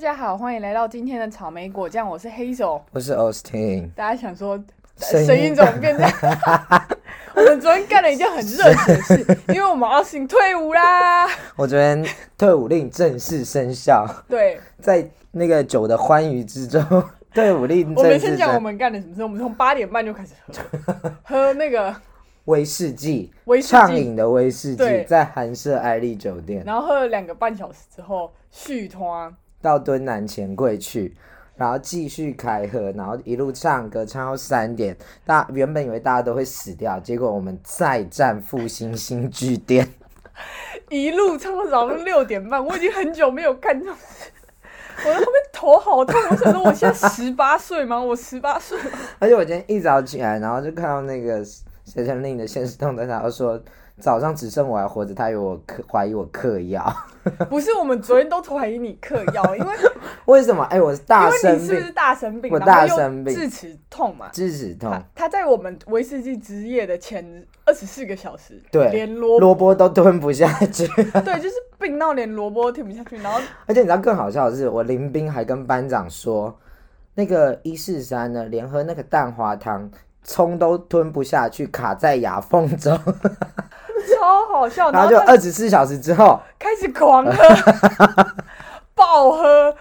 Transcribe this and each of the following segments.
家好，欢迎来到今天的草莓果酱，我是黑手。我是 Austin，大家想说声音怎么变这样？我们昨天干了一件很热血的事，因为我们 Austin 退伍啦。我昨天退伍令正式生效，对，在那个酒的欢愉之中，退伍令我们正式生先讲我们干了什么事。我们从八点半就开始喝，喝那个威士忌，威士忌，畅饮的威士忌，在韩舍艾丽酒店然后喝了两个半小时之后续团。到敦南钱柜去。然后继续开喝，然后一路唱歌唱到三点。大原本以为大家都会死掉，结果我们再战复兴新剧店。一路唱到早上六点半，我已经很久没有看这种事。我在后面头好痛，我想说我现在十八岁吗？我十八岁？而且我今天一早起来，然后就看到那个谁成令的现实动态，然后说早上只剩我还活着，他以为我嗑怀疑我嗑药，不是，我们昨天都怀疑你嗑药，因为 为什么？哎、我是大因为生病你是不是，大生病？我大生病智齿痛嘛。智齿痛他，他在我们威士忌之夜的前二十四个小时，对连萝萝卜都吞不下去。对，就是病到连萝卜都吞不下去，然后而且你知道更好笑的是，我林斌还跟班长说，那个一四三呢，连喝那个蛋花汤，葱都吞不下去，卡在牙缝中，超好笑，然后就二十四小时之后，开始狂喝，爆喝。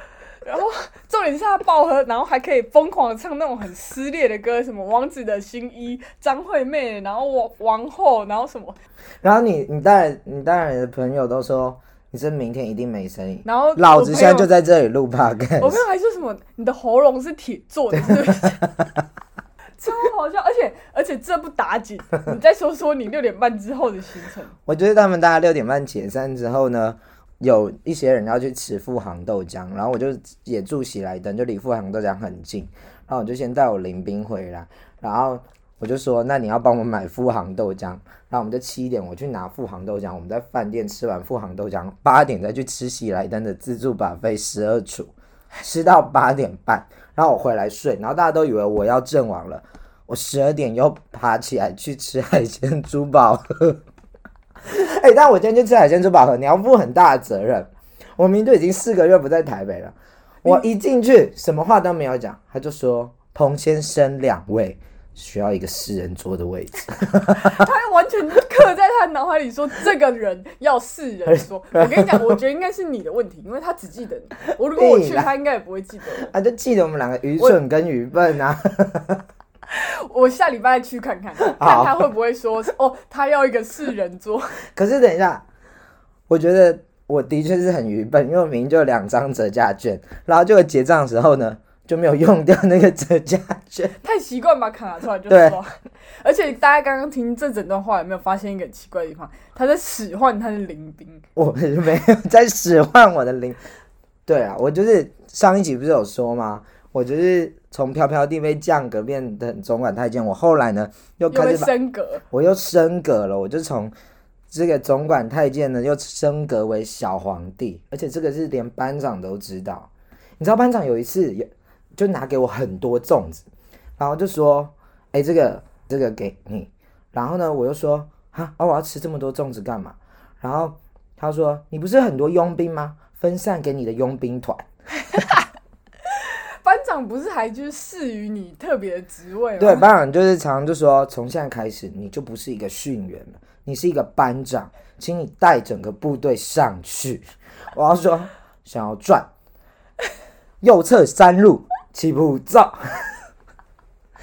然后重点是他爆喝，然后还可以疯狂的唱那种很撕裂的歌，什么王子的新衣、张惠妹，然后王王后，然后什么，然后你你带你带来的朋友都说，你是明天一定没声音。然后老子现在就在。在这里录我 podcast，朋友还说什么你的喉咙是铁做的，是不是？超好笑，而且而且这不打紧，你再说说你六点半之后的行程。我觉得他们大概六点半解散之后呢，有一些人要去吃富航豆浆，然后我就也住喜来登，就离富航豆浆很近，然后我就先带我林兵回来，然后我就说，那你要帮我买富航豆浆，然后我们就七点我去拿富航豆浆，我们在饭店吃完富航豆浆，八点再去吃喜来登的自助把费十二厨，吃到八点半，然后我回来睡，然后大家都以为我要阵亡了。我十二点又爬起来去吃海鲜珠宝盒，哎、但我今天去吃海鲜珠宝盒，你要负很大的责任。我明明就已经四个月不在台北了，我一进去什么话都没有讲，他就说彭先生两位需要一个四人桌的位置。他完全刻在他脑海里说这个人要四人桌。我跟你讲，我觉得应该是你的问题，因为他只记得你。我如果我去，他应该也不会记得我。他就记得我们两个愚蠢跟愚笨啊。我下礼拜去看看，看他会不会说哦，他要一个四人桌。可是等一下，我觉得我的确是很愚笨，因为我明明就有两张折价券，然后就结账的时候呢就没有用掉那个折价券。太习惯把卡拿出来就对刷。而且大家刚刚听这整段话，有没有发现一个很奇怪的地方？他在使唤他的林兵。我没有在使唤我的灵。对啊，我就是上一集不是有说吗？我就是从飘飘地被降格变成总管太监，我后来呢又开始把升格，我又升格了，我就从这个总管太监呢又升格为小皇帝，而且这个是连班长都知道。你知道班长有一次也就拿给我很多粽子，然后就说：“哎、这个这个给你。”然后呢，我又说：“啊啊，我要吃这么多粽子干嘛？”然后他说：“你不是很多佣兵吗？分散给你的佣兵团。班长不是还就是赐予你特别的职位吗？对，班长就是常常就说，从现在开始你就不是一个训员了，你是一个班长，请你带整个部队上去。我要说，想要转，右侧山路起步照，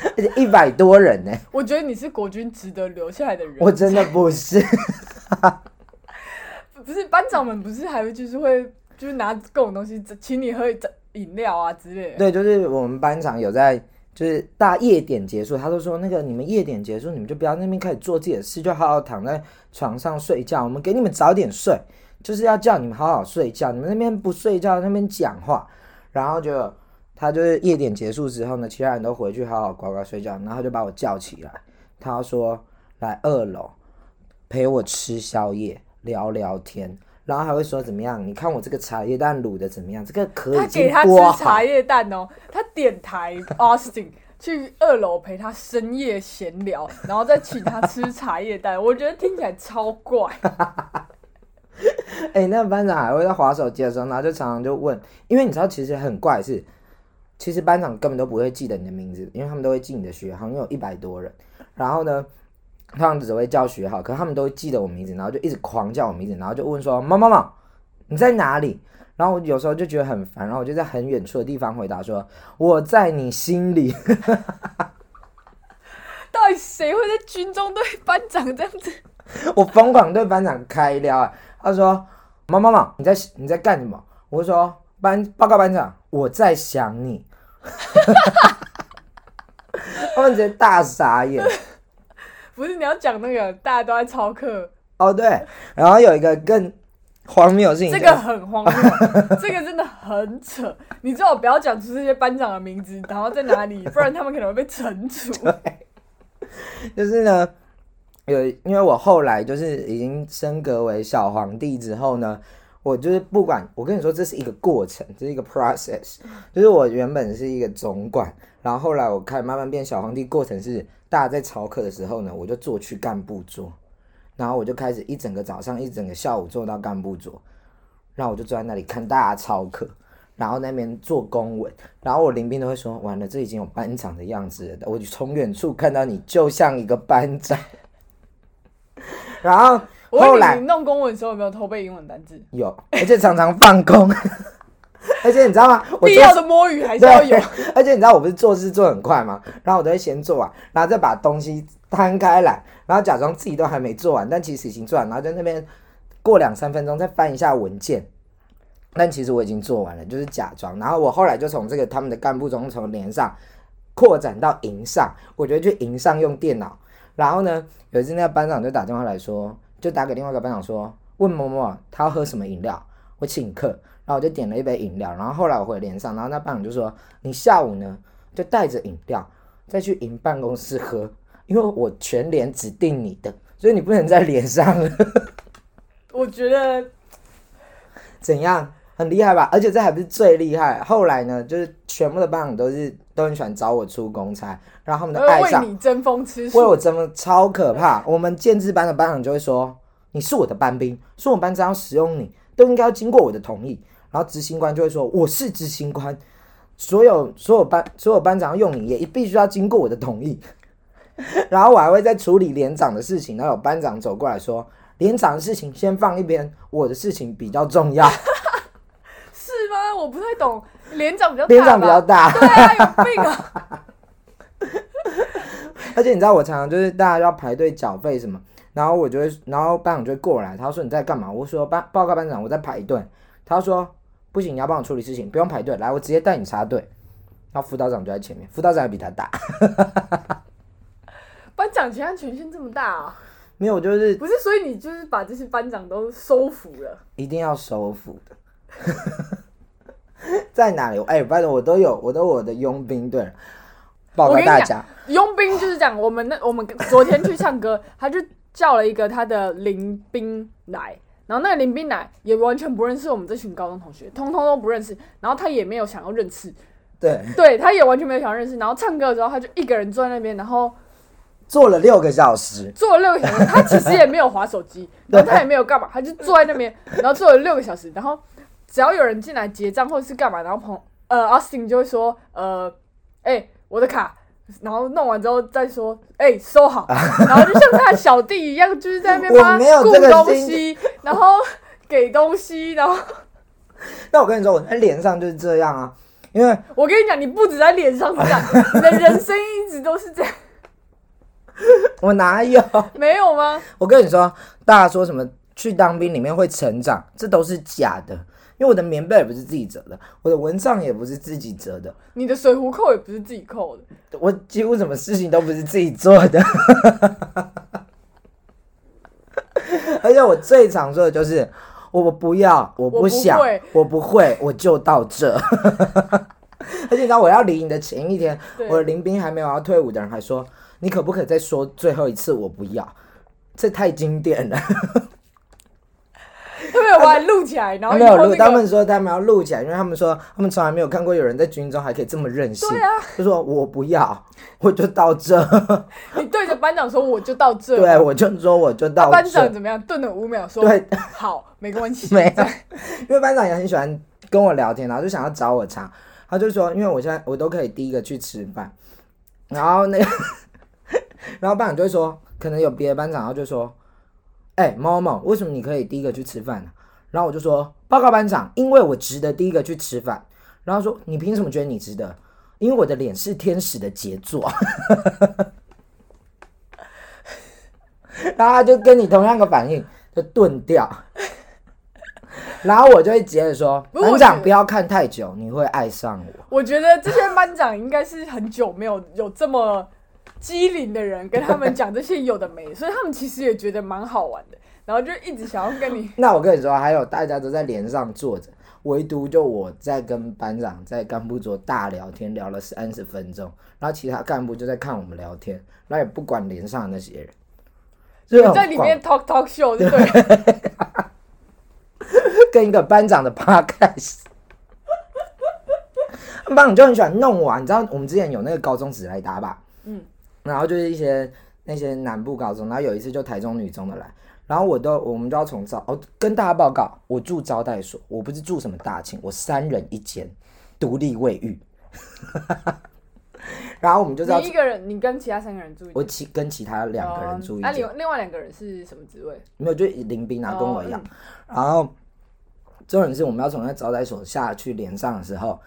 而 且一百多人呢、我觉得你是国军值得留下来的人。我真的不是。不是班长们不是还会就是会就是拿各种东西请你喝饮料啊之类的。对，就是我们班长有在，就是大夜点结束，他都说那个你们夜点结束，你们就不要那边开始做自己的事，就好好躺在床上睡觉。我们给你们早点睡，就是要叫你们好好睡觉。你们那边不睡觉，那边讲话，然后就他就是夜点结束之后呢，其他人都回去好好乖乖睡觉，然后就把我叫起来，他说来二楼陪我吃宵夜，聊聊天。然后还会说怎么样？你看我这个茶叶蛋卤的怎么样？这个壳他已经给他吃剥好茶叶蛋哦，他点台 Austin 去二楼陪他深夜闲聊，然后再请他吃茶叶蛋，我觉得听起来超怪。哎、那个班长还会在划手机的时候，然后就常常就问，因为你知道其实很怪是，其实班长根本都不会记得你的名字，因为他们都会记你的学号，因为有一百多人，然后呢，他们只会叫学号，可是他们都会记得我名字，然后就一直狂叫我名字，然后就问说毛毛毛你在哪里？然后我有时候就觉得很烦，然后我就在很远处的地方回答说我在你心里。到底谁会在军中对班长这样子？我疯狂对班长开撩啊！他说：“毛毛毛，你在你在干什么？”我就说：“班报告班长，我在想你。”他们直接大傻眼。不是你要讲那个大家都在操课，哦，对，然后有一个更荒谬的事情，这个很荒谬，这个真的很扯。你最好不要讲出这些班长的名字，然后在哪里，不然他们可能会被惩处。就是呢，有因为我后来就是已经升格为小皇帝之后呢，我就是不管我跟你说，这是一个过程，这是一个 process。就是我原本是一个总管，然后后来我开始慢慢变小皇帝，过程是大家在操课的时候呢，我就坐去干部桌，然后我就开始一整个早上一整个下午坐到干部桌，然后我就坐在那里看大家操课。然后那边做公文，然后我林兵都会说：“完了，这已经有班长的样子了。”我就从远处看到你，就像一个班长。然后后来问你，弄公文的时候有没有偷背英文单字？有，而且常常放空，而且你知道吗？我必做要的摸鱼还是要有。，而且你知道我不是做事做很快吗？然后我都会先做完，然后再把东西摊开来，然后假装自己都还没做完，但其实已经做完，然后在那边过两三分钟再翻一下文件。但其实我已经做完了，就是假装。然后我后来就从这个他们的干部中从连上扩展到营上，我觉得去营上用电脑。然后呢，有一次那个班长就打电话来说，就打给另外一个班长说，问某某他要喝什么饮料，我请客。然后我就点了一杯饮料，然后后来我回连上，然后那班长就说，你下午呢就带着饮料再去营办公室喝，因为我全连指定你的，所以你不能在连上了。我觉得怎样？很厉害吧？而且这还不是最厉害，后来呢，就是全部的班长都是都很喜欢找我出公差，然后他们都爱为上，你争风吃为。我争的超可怕。我们建制班的班长就会说：“你是我的班兵，说我们班长要使用你，都应该要经过我的同意。”然后执行官就会说：“我是执行官，所有所有班所有班长要用你，也必须要经过我的同意。”然后我还会在处理连长的事情，然后有班长走过来说：“连长的事情先放一边，我的事情比较重要。我不太懂，连长比较大长比较大。”对啊，有病啊！而且你知道，我常常就是大家要排队缴费什么，然后我就会，然后班长就会过来，他说你在干嘛？我说班报告班长，我在排队。他说不行，你要帮我处理事情，不用排队，来，我直接带你插队。然后辅导长就在前面，辅导长还比他大，班长权限权限这么大啊？没有，就是不是，所以你就是把这些班长都收服了。一定要收服的。在哪里？哎、拜托，我都有，我都有我的佣兵队了。报告大家，佣兵就是讲，我们那我们昨天去唱歌，他就叫了一个他的林兵来，然后那个林兵来也完全不认识我们这群高中同学，通通都不认识，然后他也没有想要认识，对，对，他也完全没有想要认识，然后唱歌的时候他就一个人坐在那边，然后坐了六个小时，坐了六个小时，他其实也没有划手机，然后他也没有干嘛，他就坐在那边，然后坐了六个小时，然后只要有人进来结账或者是干嘛，然后朋呃 Austin 就会说呃，哎、我的卡，然后弄完之后再说，哎、收好，然后就像他的小弟一样，就是在那边 我帮他顾东心西，然后给东西，然后 那我跟你说，我在脸上就是这样啊，因为我跟你讲，你不止在脸上这样，你的人生一直都是这样，我哪有？没有吗？我跟你说，大家说什么去当兵里面会成长，这都是假的。因为我的棉被也不是自己折的，我的蚊帐也不是自己折的，你的水壶扣也不是自己扣的，我几乎什么事情都不是自己做的。而且我最常说的就是，我不要，我不想，会我不会，我就到这。而且你知道，我要离营的前一天，我的林兵还没有要退伍的人还说，你可不可以再说最后一次我不要？这太经典了。对不对？我来录起来，然后他没有录，他们说他们要录起来，因为他们说他们从来没有看过有人在军中还可以这么任性。对啊，就说我不要，我就到这，你对着班长说我就到这，对，我就说我就到那班长，怎么样？顿了五秒说对，好，没关系，没有因为班长也很喜欢跟我聊天，然后就想要找我茬，他就说，因为我现在我都可以第一个去吃饭，然后那个，然后班长就会说，可能有别的班长，然后就说，哎、某某，为什么你可以第一个去吃饭呢、然后我就说，报告班长，因为我值得第一个去吃饭。然后说，你凭什么觉得你值得？因为我的脸是天使的杰作。然后他就跟你同样的反应，就顿掉。然后我就会接着说，班长不要看太久，你会爱上我。我觉得这些班长应该是很久没有有这么机灵的人跟他们讲这些有的没，所以他们其实也觉得蛮好玩的，然后就一直想要跟你。那我跟你说，还有大家都在连上坐着，唯独就我在跟班长在干部桌大聊天，聊了三十分钟，然后其他干部就在看我们聊天，然后也不管连上那些人，就在里面 talk talk show 对不对？跟一个班长的 podcast。班长就很喜欢弄我、啊，你知道我们之前有那个高中只来打吧，嗯，然后就是一些那些南部高中，然后有一次就台中女中的来，然后我都我们都要从招哦跟大家报告，我住招待所，我不是住什么大寝，我三人一间，独立卫浴，然后我们就是要你一个人，你跟其他三个人住一我，其跟其他两个人住一那、间，另另外两个人是什么职位？没有就林斌啊，跟我一样。哦然后重点是我们要从那招待所下去连上的时候，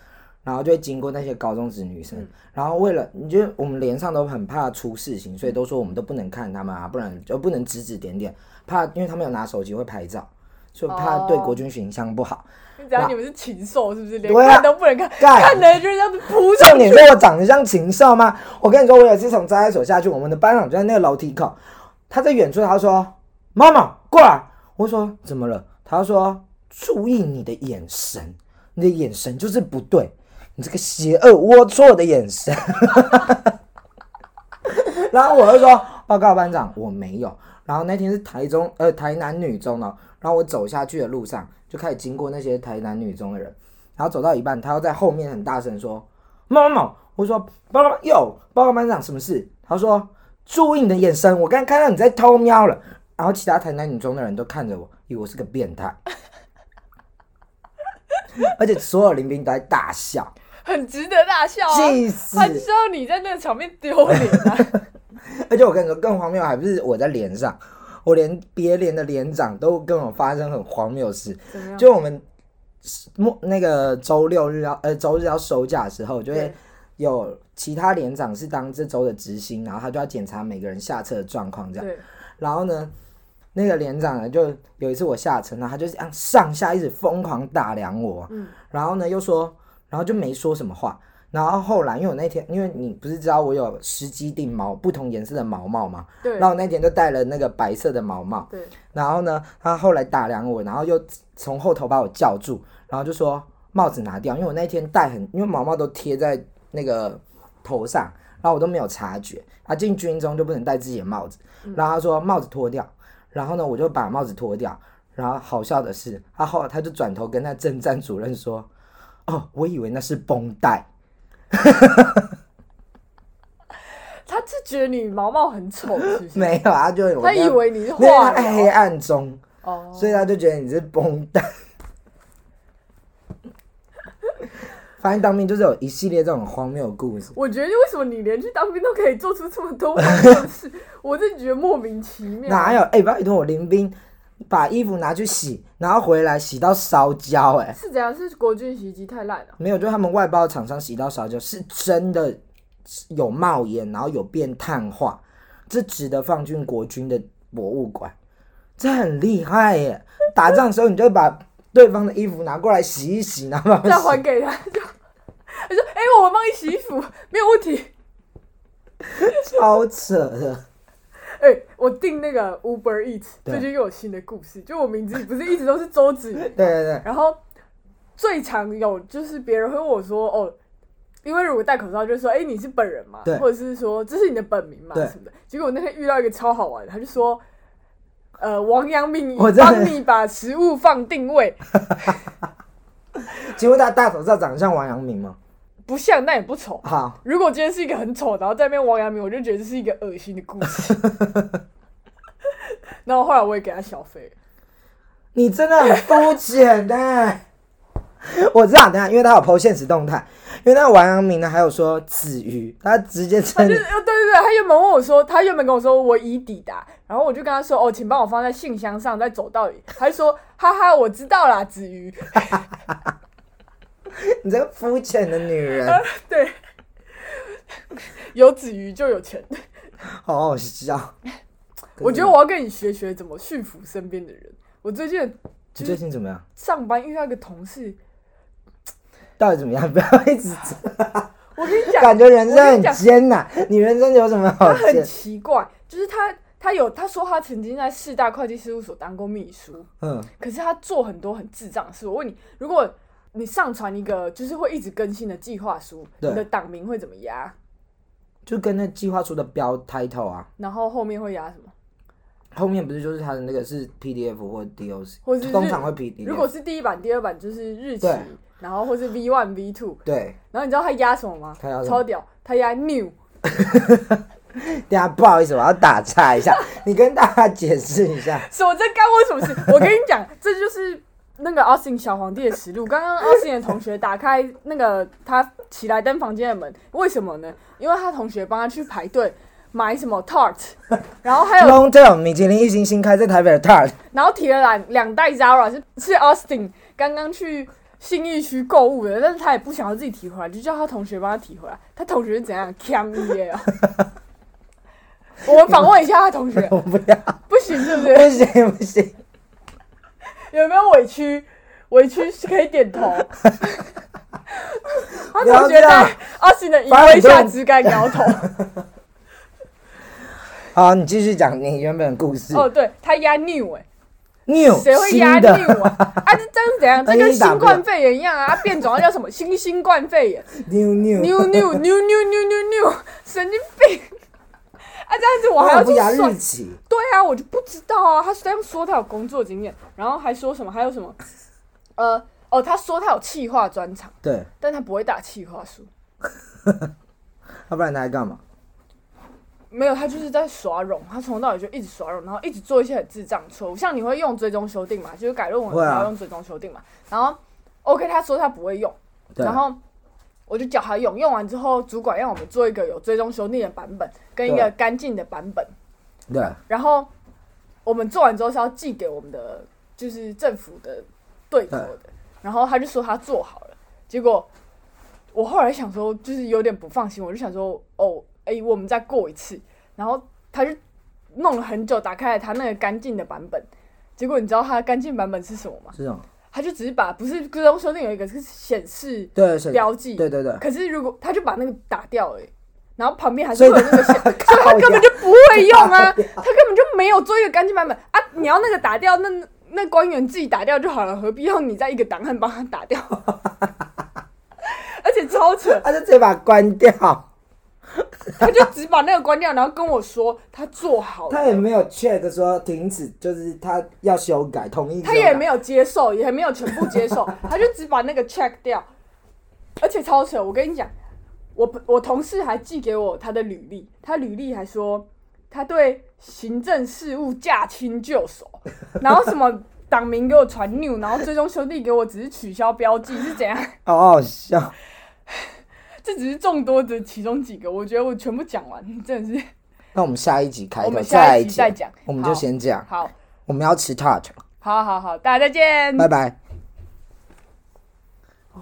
然后就会经过那些高中职女生，然后为了你觉得我们连上都很怕出事情，所以都说我们都不能看他们啊，不然就不能指指点点，怕因为他们有拿手机会拍照，所以怕对国军形象不好。你只要你们是禽兽，是不是？连看都不能看，干看的人就这样子扑上去。重点是我长得像禽兽吗？我跟你说，我有一次从招待所下去，我们的班长就在那个楼梯口，他在远处，他说：“妈妈过来。”我说：“怎么了？”他说：“注意你的眼神，你的眼神就是不对，你这个邪恶龌龊的眼神。”然后我就说：“报告班长，我没有。”然后那天是台中呃台南女中哦，然后我走下去的路上就开始经过那些台南女中的人，然后走到一半，他又在后面很大声说：“某某某！”我说：“报告有报告班长，什么事？”他说：“注意你的眼神，我刚刚看到你在偷瞄了。”然后其他台南女中的人都看着我，以为我是个变态，而且所有林兵都在大笑，很值得大笑啊！气死！他知道你在那个场面丢脸啊！而且我跟你说，更荒谬还不是我在连上，我连别连的连长都跟我发生很荒谬的事。就我们末那个周六日要呃周日要收假的时候，就会有其他连长是当这周的执行，然后他就要检查每个人下车的状况这样。对，然后呢，那个连长呢，就有一次我下车，然后他就这样上下一直疯狂打量我，嗯，然后呢又说，然后就没说什么话。然后后来，因为我那天，因为你不是知道我有十几顶毛不同颜色的毛毛吗？对然后我那天就戴了那个白色的毛毛，对，然后呢，他后来打量我，然后又从后头把我叫住，然后就说帽子拿掉，因为我那天戴很，因为毛毛都贴在那个头上，然后我都没有察觉。他进军中就不能戴自己的帽子，然后他说帽子脱掉，然后呢我就把帽子脱掉，然后好笑的是，他后来他就转头跟他政战主任说：“哦，我以为那是绷带。”他是觉得你毛毛很丑，是不是？没有，他就他以为你是画在黑暗中，哦。所以他就觉得你是绷带。反正当兵就是有一系列这种荒谬的故事。我觉得为什么你连去当兵都可以做出这么多荒谬的事，我真的觉得莫名其妙。哪有？哎、拜托我林兵把衣服拿去洗，然后回来洗到烧焦、哎，是怎样？是国军洗衣机太烂了？没有，就他们外包厂商洗到烧焦，是真的有冒烟，然后有变碳化，这值得放进国军的博物馆，这很厉害耶！打仗的时候，你就把对方的衣服拿过来洗一洗，然后把再洗还给他，就他说：“哎、我帮你洗衣服，没有问题。超扯的。哎、我订那个 Uber Eats，最近又有新的故事，就我名字不是一直都是周子瑜，对对对，然后最常有就是别人会问我说：“哦，因为如果戴口罩，就说：‘哎、你是本人嘛？’或者是说这是你的本名嘛？什么的。”结果我那天遇到一个超好玩的，他就说：“呃，王阳明我帮你把食物放定位，请问他大口罩长得像王阳明吗？不像但也不丑。好，如果今天是一个很丑，然后在那边王阳明，我就觉得这是一个恶心的故事。然后后来我也给他小费，你真的很肤浅的。我知道，等下，因为他有 PO 现实动态，因为那个王阳明呢，还有说子瑜，他直接他称对对对，他原本问我说，他原本跟我说我已抵达，然后我就跟他说哦，请帮我放在信箱上，再走到里。他就说哈哈，我知道啦，子瑜。你这个肤浅的女人，对，有子瑜就有钱。好好笑。我觉得我要跟你学学怎么驯服身边的人。我最近你最近怎么样？上班遇到一个同事，到底怎么样？不要一直我跟你讲，感觉人生很艰难。你人生有什么好他很？奇怪，就是他他有他说他曾经在四大会计事务所当过秘书，嗯，可是他做很多很智障的事。我问你，如果你上传一个就是会一直更新的计划书，你的档名会怎么压？就跟那计划书的标 title 啊，然后后面会压什么？后面不是就是它的那个是 PDF 或 DOC，或是通常会 PDF。如果是第一版、第二版就是日期，然后或是 V one、V two，对，然后你知道他压什么吗？他压超屌，他压 new。等一下不好意思，我要打岔一下，你跟大家解释一下。是我在干我什么事？我跟你讲，这就是那个 Austin 小皇帝的实录。刚刚 Austin 的同学打开那个他起来登房间的门，为什么呢？因为他同学帮他去排队买什么 tart，然后还有 Long Term 米其林一星新开在台北的 Tart，然后提了两两袋 Zara 是是 Austin 刚刚去信义区购物的，但是他也不想要自己提回来，就叫他同学帮他提回来。他同学是怎样 cam 耶啊？我们访问一下他同学，我不要，不行是不是？不行不行，有没有委屈？委屈是可以点头。他不要同学这样在阿信的依偎下只敢摇头。好，你继续讲你原本的故事。哦，对他压 new 哎、New 谁会压新的 new 啊？啊，这这样是怎样？这跟新冠肺炎一样啊！啊变种它叫什么？新新冠肺炎 New new new new new new new new，神经病！啊，这样子我还要去算日期，对啊，我就不知道啊。他这样说他有工作经验，然后还说什么？还有什么？呃，哦，他说他有企划专长，对，但他不会打企划书。要不然他在干嘛？没有，他就是在耍冗，他从头到尾就一直耍冗，然后一直做一些很智障的错误。像你会用追踪修订嘛，就是改论文然后用追踪修订嘛。然后 OK，他说他不会用，对然后我就叫他用，用完之后主管让我们做一个有追踪修订的版本，跟一个干净的版本。对，然后我们做完之后是要寄给我们的就是政府的对口的，然后他就说他做好了，结果我后来想说就是有点不放心，我就想说哦，哎、我们再过一次，然后他就弄了很久，打开了他那个干净的版本，结果你知道他的干净版本是什么吗？是这种，他就只是把不是追踪修订有一个是显示对，标记，对对对，可是如果他就把那个打掉了欸，然后旁边还是会有那个显，所以他根本就不会用啊，他根本就没有做一个干净版本。啊！你要那个打掉，那那官员自己打掉就好了，何必要你在一个档案帮他打掉？而且超扯，他就直接把它关掉，他就只把那个关掉，然后跟我说他做好了，他也没有 check 说停止，就是他要修改，同意。他也没有接受，也没有全部接受，他就只把那个 check 掉，而且超扯。我跟你讲，我我同事还寄给我他的履历，他履历还说他对行政事务驾轻就熟，然后什么党名给我传 new，然后最终兄弟给我只是取消标记是怎样？好好笑。这只是众多的其中几个，我觉得我全部讲完，真的是 那我们下一集开头我们下一集再讲我们就先这样。好，我们要吃 tart，好好好，大家再见，拜拜。